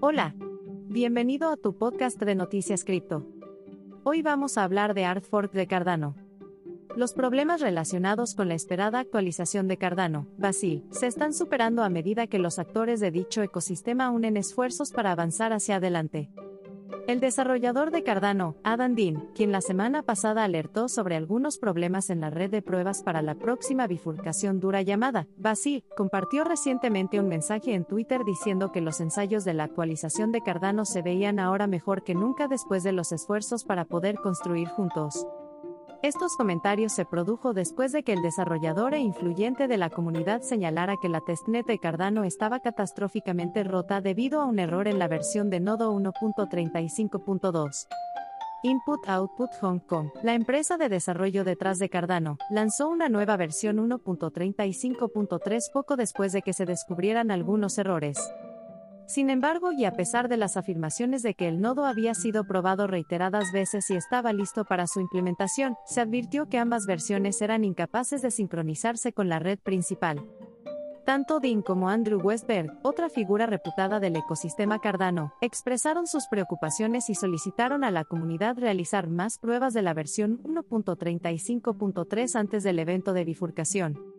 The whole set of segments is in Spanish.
Hola. Bienvenido a tu podcast de Noticias Cripto. Hoy vamos a hablar de Artfork de Cardano. Los problemas relacionados con la esperada actualización de Cardano, Basil, se están superando a medida que los actores de dicho ecosistema unen esfuerzos para avanzar hacia adelante. El desarrollador de Cardano, Adam Dean, quien la semana pasada alertó sobre algunos problemas en la red de pruebas para la próxima bifurcación dura llamada Basil, compartió recientemente un mensaje en Twitter diciendo que los ensayos de la actualización de Cardano se veían ahora mejor que nunca después de los esfuerzos para poder construir juntos. Estos comentarios se produjo después de que el desarrollador e influyente de la comunidad señalara que la testnet de Cardano estaba catastróficamente rota debido a un error en la versión de nodo 1.35.2. Input Output Hong Kong, la empresa de desarrollo detrás de Cardano, lanzó una nueva versión 1.35.3 poco después de que se descubrieran algunos errores. Sin embargo, y a pesar de las afirmaciones de que el nodo había sido probado reiteradas veces y estaba listo para su implementación, se advirtió que ambas versiones eran incapaces de sincronizarse con la red principal. Tanto Dean como Andrew Westberg, otra figura reputada del ecosistema Cardano, expresaron sus preocupaciones y solicitaron a la comunidad realizar más pruebas de la versión 1.35.3 antes del evento de bifurcación.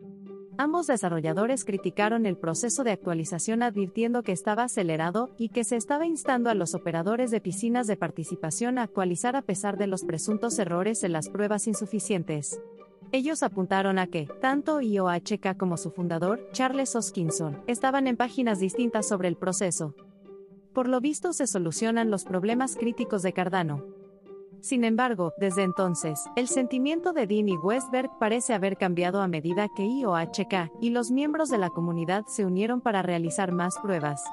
Ambos desarrolladores criticaron el proceso de actualización advirtiendo que estaba acelerado y que se estaba instando a los operadores de piscinas de participación a actualizar a pesar de los presuntos errores en las pruebas insuficientes. Ellos apuntaron a que, tanto IOHK como su fundador, Charles Hoskinson, estaban en páginas distintas sobre el proceso. Por lo visto se solucionan los problemas críticos de Cardano, sin embargo, desde entonces, el sentimiento de Dean y Westberg parece haber cambiado a medida que IOHK y los miembros de la comunidad se unieron para realizar más pruebas.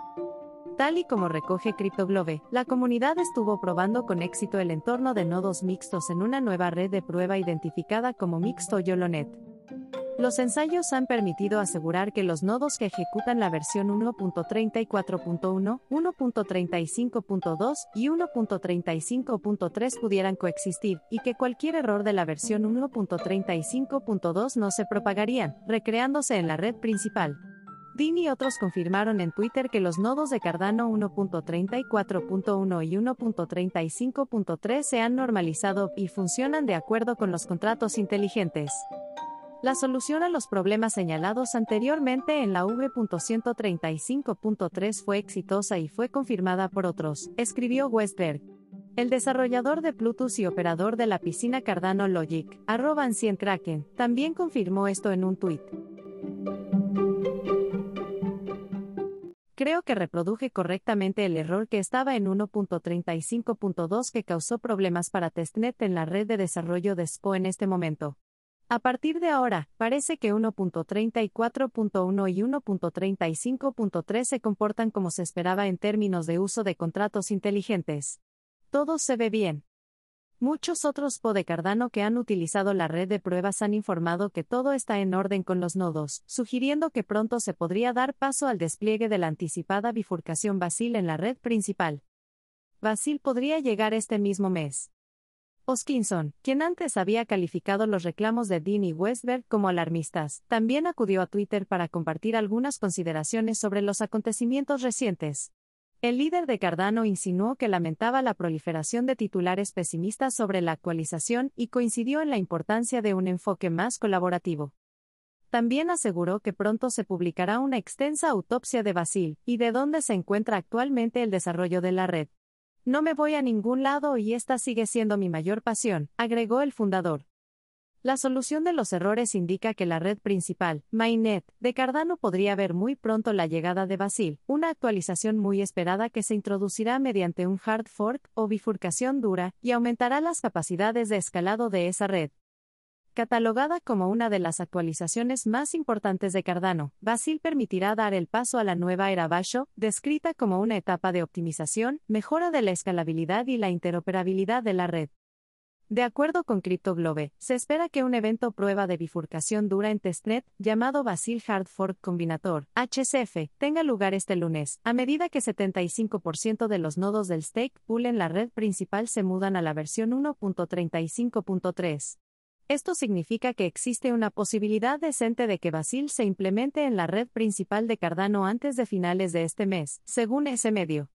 Tal y como recoge CryptoGlobe, la comunidad estuvo probando con éxito el entorno de nodos mixtos en una nueva red de prueba identificada como Mixto YOLONET. Los ensayos han permitido asegurar que los nodos que ejecutan la versión 1.34.1, 1.35.2 y 1.35.3 pudieran coexistir, y que cualquier error de la versión 1.35.2 no se propagarían, recreándose en la red principal. Dean y otros confirmaron en Twitter que los nodos de Cardano 1.34.1 y 1.35.3 se han normalizado y funcionan de acuerdo con los contratos inteligentes. La solución a los problemas señalados anteriormente en la V.135.3 fue exitosa y fue confirmada por otros, escribió Westberg. El desarrollador de Plutus y operador de la piscina Cardano Logic, arroba Ancient Kraken, también confirmó esto en un tuit. Creo que reproduje correctamente el error que estaba en 1.35.2 que causó problemas para testnet en la red de desarrollo de SPO en este momento. A partir de ahora, parece que 1.34.1 y 1.35.3 se comportan como se esperaba en términos de uso de contratos inteligentes. Todo se ve bien. Muchos otros PO de Cardano que han utilizado la red de pruebas han informado que todo está en orden con los nodos, sugiriendo que pronto se podría dar paso al despliegue de la anticipada bifurcación Basil en la red principal. Basil podría llegar este mismo mes. Hoskinson, quien antes había calificado los reclamos de Dean y Westberg como alarmistas, también acudió a Twitter para compartir algunas consideraciones sobre los acontecimientos recientes. El líder de Cardano insinuó que lamentaba la proliferación de titulares pesimistas sobre la actualización y coincidió en la importancia de un enfoque más colaborativo. También aseguró que pronto se publicará una extensa autopsia de Basil y de dónde se encuentra actualmente el desarrollo de la red. No me voy a ningún lado y esta sigue siendo mi mayor pasión, agregó el fundador. La solución de los errores indica que la red principal, Mainnet, de Cardano podría ver muy pronto la llegada de Basil, una actualización muy esperada que se introducirá mediante un hard fork o bifurcación dura y aumentará las capacidades de escalado de esa red. Catalogada como una de las actualizaciones más importantes de Cardano, Basil permitirá dar el paso a la nueva era Basho, descrita como una etapa de optimización, mejora de la escalabilidad y la interoperabilidad de la red. De acuerdo con CryptoGlobe, se espera que un evento prueba de bifurcación dura en testnet, llamado Basil Hard Fork Combinator, HCF, tenga lugar este lunes, a medida que 75% de los nodos del stake pool en la red principal se mudan a la versión 1.35.3. Esto significa que existe una posibilidad decente de que Basil se implemente en la red principal de Cardano antes de finales de este mes, según ese medio.